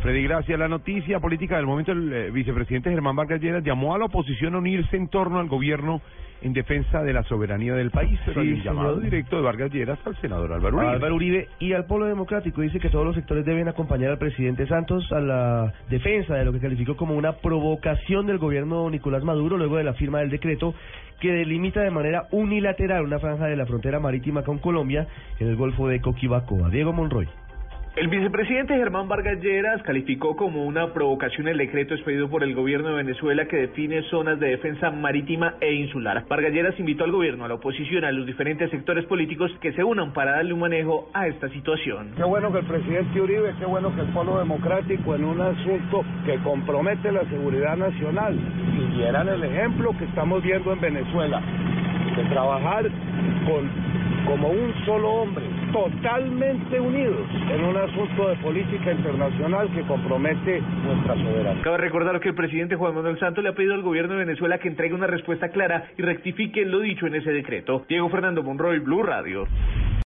Freddy Gracia, la noticia política del momento, el eh, vicepresidente Germán Vargas Lleras llamó a la oposición a unirse en torno al gobierno en defensa de la soberanía del país, pero Sí, el llamado directo de Vargas Lleras al senador Álvaro Uribe. Álvaro Uribe y al Polo Democrático dice que todos los sectores deben acompañar al presidente Santos a la defensa de lo que calificó como una provocación del gobierno Nicolás Maduro luego de la firma del decreto que delimita de manera unilateral una franja de la frontera marítima con Colombia en el Golfo de Coquibacoa. Diego Monroy. El vicepresidente Germán Vargas Lleras calificó como una provocación el decreto expedido por el gobierno de Venezuela que define zonas de defensa marítima e insular. Vargas Lleras invitó al gobierno, a la oposición, a los diferentes sectores políticos que se unan para darle un manejo a esta situación. Qué bueno que el presidente Uribe, qué bueno que el Polo Democrático en un asunto que compromete la seguridad nacional siguieran el ejemplo que estamos viendo en Venezuela, de trabajar como un solo hombre, totalmente unidos en un asunto de política internacional que compromete nuestra soberanía. Cabe recordar que el presidente Juan Manuel Santos le ha pedido al gobierno de Venezuela que entregue una respuesta clara y rectifique lo dicho en ese decreto. Diego Fernando Monroy, Blue Radio.